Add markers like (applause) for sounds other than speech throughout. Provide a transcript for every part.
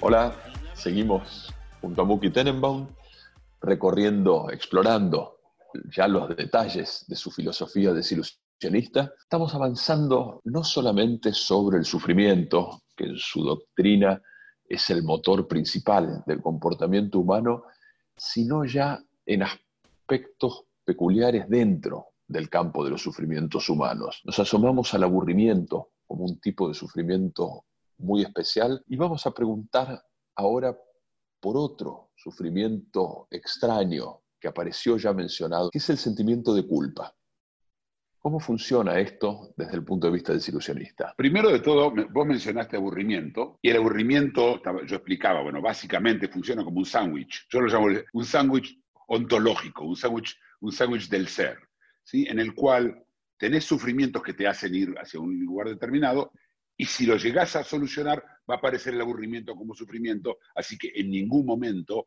Hola, seguimos junto a Muki Tenenbaum recorriendo, explorando ya los detalles de su filosofía Estamos avanzando no solamente sobre el sufrimiento, que en su doctrina es el motor principal del comportamiento humano, sino ya en aspectos peculiares dentro del campo de los sufrimientos humanos. Nos asomamos al aburrimiento como un tipo de sufrimiento muy especial y vamos a preguntar ahora por otro sufrimiento extraño que apareció ya mencionado, que es el sentimiento de culpa. ¿Cómo funciona esto desde el punto de vista desilusionista? Primero de todo, vos mencionaste aburrimiento, y el aburrimiento, yo explicaba, bueno, básicamente funciona como un sándwich. Yo lo llamo un sándwich ontológico, un sándwich un del ser, ¿sí? en el cual tenés sufrimientos que te hacen ir hacia un lugar determinado, y si lo llegás a solucionar, va a aparecer el aburrimiento como sufrimiento, así que en ningún momento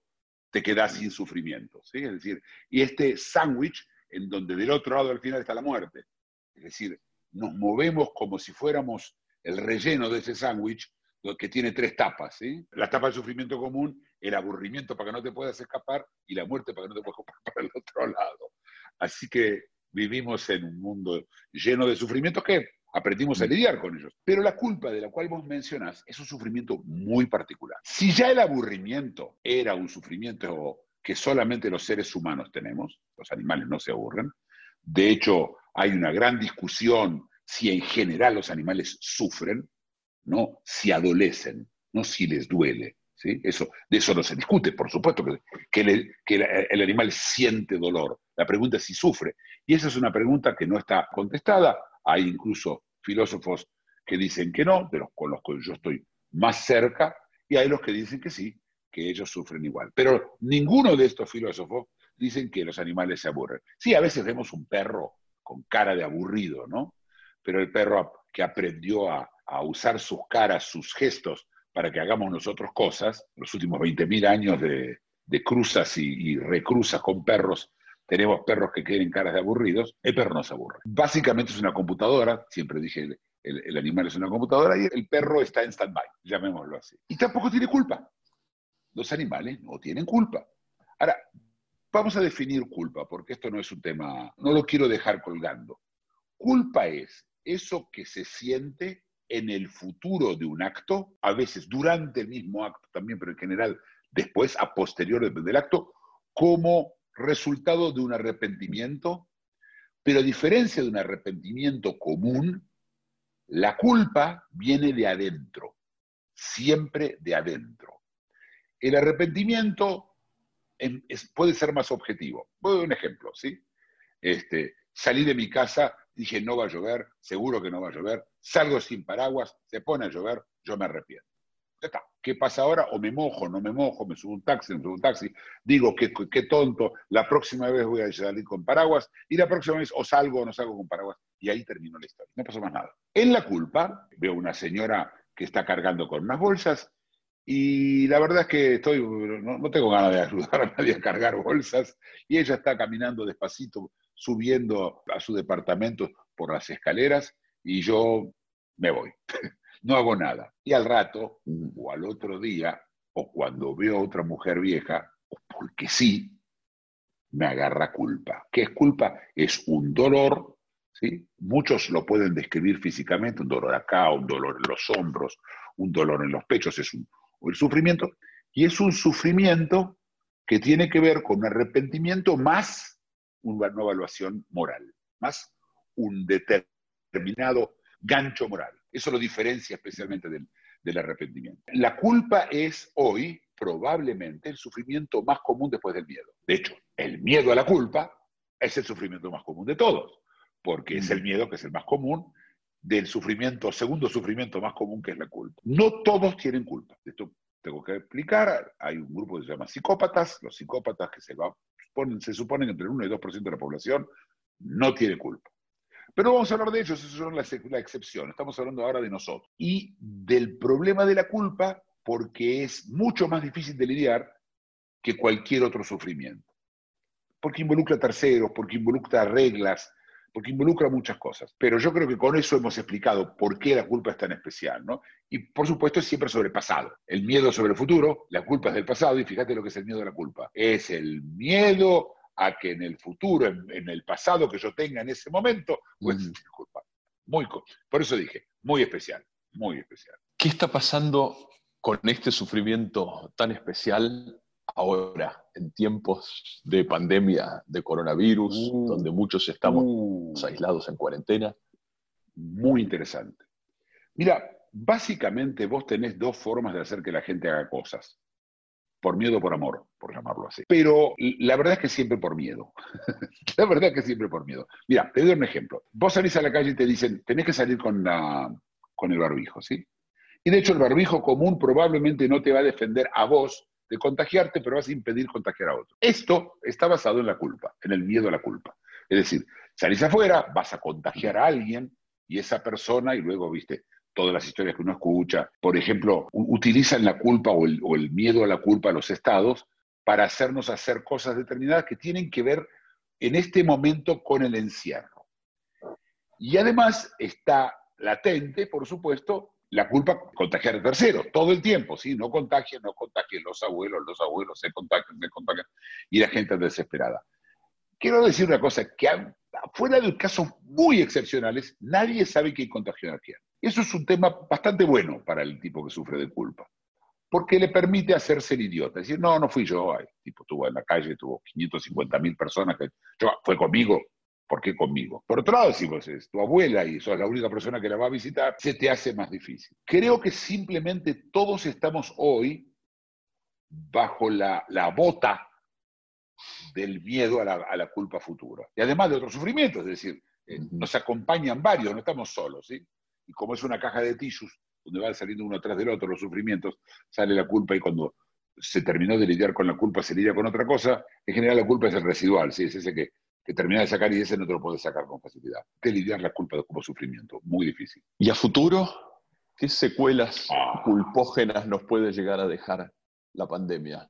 te quedás sin sufrimiento. ¿sí? Es decir, y este sándwich, en donde del otro lado al final está la muerte. Es decir, nos movemos como si fuéramos el relleno de ese sándwich que tiene tres tapas. ¿sí? La tapa del sufrimiento común, el aburrimiento para que no te puedas escapar y la muerte para que no te puedas escapar (laughs) para el otro lado. Así que vivimos en un mundo lleno de sufrimientos que aprendimos a lidiar con ellos. Pero la culpa de la cual vos mencionás es un sufrimiento muy particular. Si ya el aburrimiento era un sufrimiento que solamente los seres humanos tenemos, los animales no se aburren, de hecho hay una gran discusión si en general los animales sufren, no si adolecen, no si les duele. ¿sí? Eso, de eso no se discute, por supuesto, que, que el, animal siente dolor. La pregunta es si sufre. Y esa es una pregunta que no está contestada. Hay incluso filósofos que dicen que no, de los con los que yo estoy más cerca, y hay los que dicen que sí, que ellos sufren igual. Pero ninguno de estos filósofos dicen que los animales se aburren. Sí, a veces vemos un perro con cara de aburrido, ¿no? Pero el perro que aprendió a, usar sus caras, sus gestos, para que hagamos nosotros cosas, los últimos 20.000 años de, cruzas y, recruzas con perros, tenemos perros que tienen caras de aburridos, el perro no se aburre. Básicamente es una computadora, siempre dije, el- el animal es una computadora y el perro está en stand-by, llamémoslo así. Y tampoco tiene culpa. Los animales no tienen culpa. Ahora, vamos a definir culpa, porque esto no es un tema, no lo quiero dejar colgando. Culpa es eso que se siente en el futuro de un acto, a veces durante el mismo acto también, pero en general después, a posteriori del acto, como resultado de un arrepentimiento, pero a diferencia de un arrepentimiento común, la culpa viene de adentro, siempre de adentro. El arrepentimiento em- puede ser más objetivo. Voy a dar un ejemplo, ¿sí? Este, salí de mi casa, dije no va a llover, seguro que no va a llover, salgo sin paraguas, se pone a llover, yo me arrepiento. Ya está. ¿Qué pasa ahora? O me mojo, no me mojo, me subo un taxi, me subo un taxi, digo qué, qué tonto, la próxima vez voy a salir con paraguas, y la próxima vez o salgo o no salgo con paraguas, y ahí terminó la historia. No pasó más nada. En la culpa, veo una señora que está cargando con unas bolsas, y la verdad es que estoy, no, no tengo ganas de ayudar a nadie a cargar bolsas, y ella está caminando despacito, subiendo a su departamento por las escaleras, y yo me voy. (laughs) no hago nada. Y al rato, o al otro día, o cuando veo a otra mujer vieja, o porque sí, me agarra culpa. ¿Qué es culpa? Es un dolor, ¿sí? Muchos lo pueden describir físicamente, un dolor acá, un dolor en los hombros, un dolor en los pechos, es un, o el sufrimiento, y es un sufrimiento que tiene que ver con un arrepentimiento más una nueva evaluación moral, más un determinado gancho moral. Eso lo diferencia especialmente del, del arrepentimiento. La culpa es hoy probablemente el sufrimiento más común después del miedo. De hecho, el miedo a la culpa es el sufrimiento más común de todos, porque es el miedo que es el más común del sufrimiento, segundo sufrimiento más común que es la culpa. No todos tienen culpa. Esto tengo que explicar. Hay un grupo que se llama psicópatas. Los psicópatas que se, va, se suponen entre el 1 y 2% de la población no tienen culpa. Pero vamos a hablar de ellos, eso son la, la excepción. Estamos hablando ahora de nosotros. Y del problema de la culpa, porque es mucho más difícil de lidiar que cualquier otro sufrimiento. Porque involucra terceros, porque involucra reglas, porque involucra muchas cosas. Pero yo creo que con eso hemos explicado por qué la culpa es tan especial, ¿no? Y por supuesto es siempre sobre el pasado. El miedo sobre el futuro, la culpa es del pasado, y fíjate lo que es el miedo de la culpa. Es el miedo a que en el futuro, en, el pasado que yo tenga en ese momento, pues mm. culpa. Muy, por eso dije, muy especial, muy especial. ¿Qué está pasando con este sufrimiento tan especial ahora, en tiempos de pandemia de coronavirus, uh. donde muchos estamos uh. aislados en cuarentena? Muy interesante. Mira, básicamente vos tenés dos formas de hacer que la gente haga cosas por miedo o por amor, por llamarlo así. Pero la verdad es que siempre por miedo. (laughs) la verdad es que siempre por miedo. Mira, te doy un ejemplo. Vos salís a la calle y te dicen, tenés que salir con, la, con el barbijo, ¿sí? Y de hecho el barbijo común probablemente no te va a defender a vos de contagiarte, pero vas a impedir contagiar a otro. Esto está basado en la culpa, en el miedo a la culpa. Es decir, salís afuera, vas a contagiar a alguien y esa persona, y luego, viste, todas las historias que uno escucha, por ejemplo, utilizan la culpa o el, miedo a la culpa a los estados para hacernos hacer cosas determinadas que tienen que ver en este momento con el encierro. Y además está latente, por supuesto, la culpa contagiar a terceros, todo el tiempo, ¿sí? No contagien, no contagien los abuelos, los abuelos se contagian, se contagian, y la gente es desesperada. Quiero decir una cosa, que fuera de casos muy excepcionales, nadie sabe quién contagió a quién. Eso es un tema bastante bueno para el tipo que sufre de culpa, porque le permite hacerse el idiota, decir, no, no fui yo, el tipo estuvo en la calle, tuvo 550 mil personas, que yo, fue conmigo, ¿por qué conmigo? Por otro lado, si vos es tu abuela y sos la única persona que la va a visitar, se te hace más difícil. Creo que simplemente todos estamos hoy bajo la, la bota del miedo a la, a la, culpa futura. Y además de otros sufrimientos, es decir, eh, nos acompañan varios, no estamos solos, ¿sí? y como es una caja de tissues, donde van saliendo uno tras del otro los sufrimientos, sale la culpa y cuando se terminó de lidiar con la culpa se lidia con otra cosa, en general la culpa es el residual, ¿sí? es ese que, que termina de sacar y ese no te lo puedes sacar con facilidad. De lidiar la culpa como sufrimiento, muy difícil. ¿Y a futuro? ¿Qué secuelas ah. culpógenas nos puede llegar a dejar la pandemia?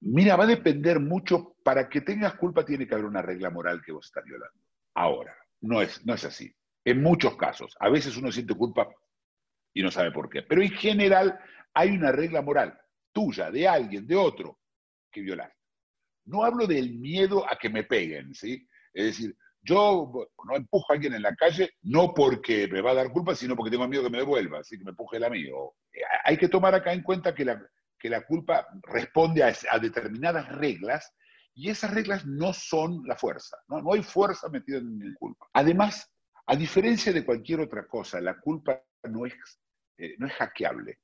Mira, va a depender mucho, para que tengas culpa tiene que haber una regla moral que vos estás violando. Ahora, no es, no es así. En muchos casos. A veces uno siente culpa y no sabe por qué. Pero en general hay una regla moral tuya, de alguien, de otro, que violar. No hablo del miedo a que me peguen, ¿sí? Es decir, yo no empujo a alguien en la calle no porque me va a dar culpa, sino porque tengo miedo que me devuelva, así que me empuje el amigo. Hay que tomar acá en cuenta que la, que la culpa responde a, determinadas reglas y esas reglas no son la fuerza, ¿no? no hay fuerza metida en mi culpa. Además, a diferencia de cualquier otra cosa, la culpa no es, eh, no es hackeable.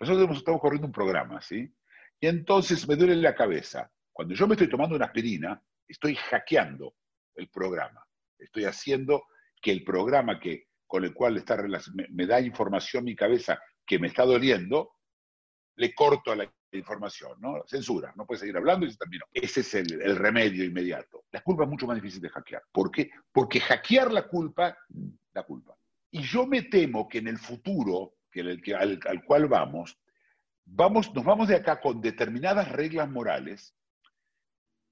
Nosotros estamos corriendo un programa, ¿sí? Y entonces me duele la cabeza. Cuando yo me estoy tomando una aspirina, estoy hackeando el programa. Estoy haciendo que el programa que, con el cual está, me, da información mi cabeza que me está doliendo, le corto a la información, ¿no? Censura, no puede seguir hablando y se terminó. Ese es el, remedio inmediato. La culpa es mucho más difícil de hackear. ¿Por qué? Porque hackear la culpa, la culpa. Y yo me temo que en el futuro, que, al, al, cual vamos, vamos, nos vamos de acá con determinadas reglas morales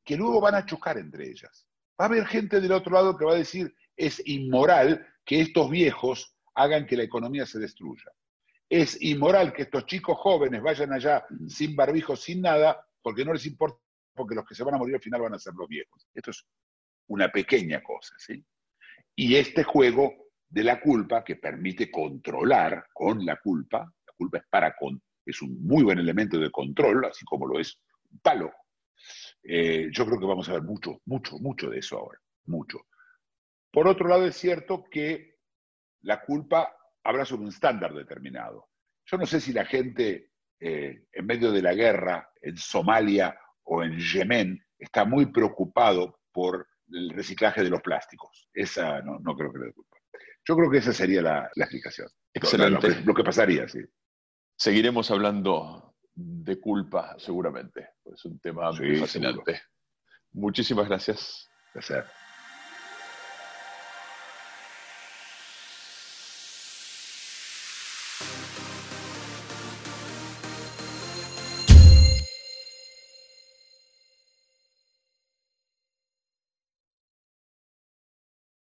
que luego van a chocar entre ellas. Va a haber gente del otro lado que va a decir, es inmoral que estos viejos hagan que la economía se destruya es inmoral que estos chicos jóvenes vayan allá sin barbijo, sin nada, porque no les importa, porque los que se van a morir al final van a ser los viejos. Esto es una pequeña cosa, ¿sí? Y este juego de la culpa que permite controlar con la culpa, la culpa es para con, es un muy buen elemento de control, así como lo es un palo. Eh, yo creo que vamos a ver mucho, mucho, mucho de eso ahora, mucho. Por otro lado, es cierto que la culpa habla sobre un estándar determinado. Yo no sé si la gente eh, en medio de la guerra en Somalia o en Yemen está muy preocupado por el reciclaje de los plásticos. Esa no, no creo que le culpa. Yo creo que esa sería la, la explicación. Excelente. Lo, lo, lo, que pasaría, sí. Seguiremos hablando de culpa seguramente. Es un tema sí, muy fascinante. Seguro. Muchísimas gracias. Gracias.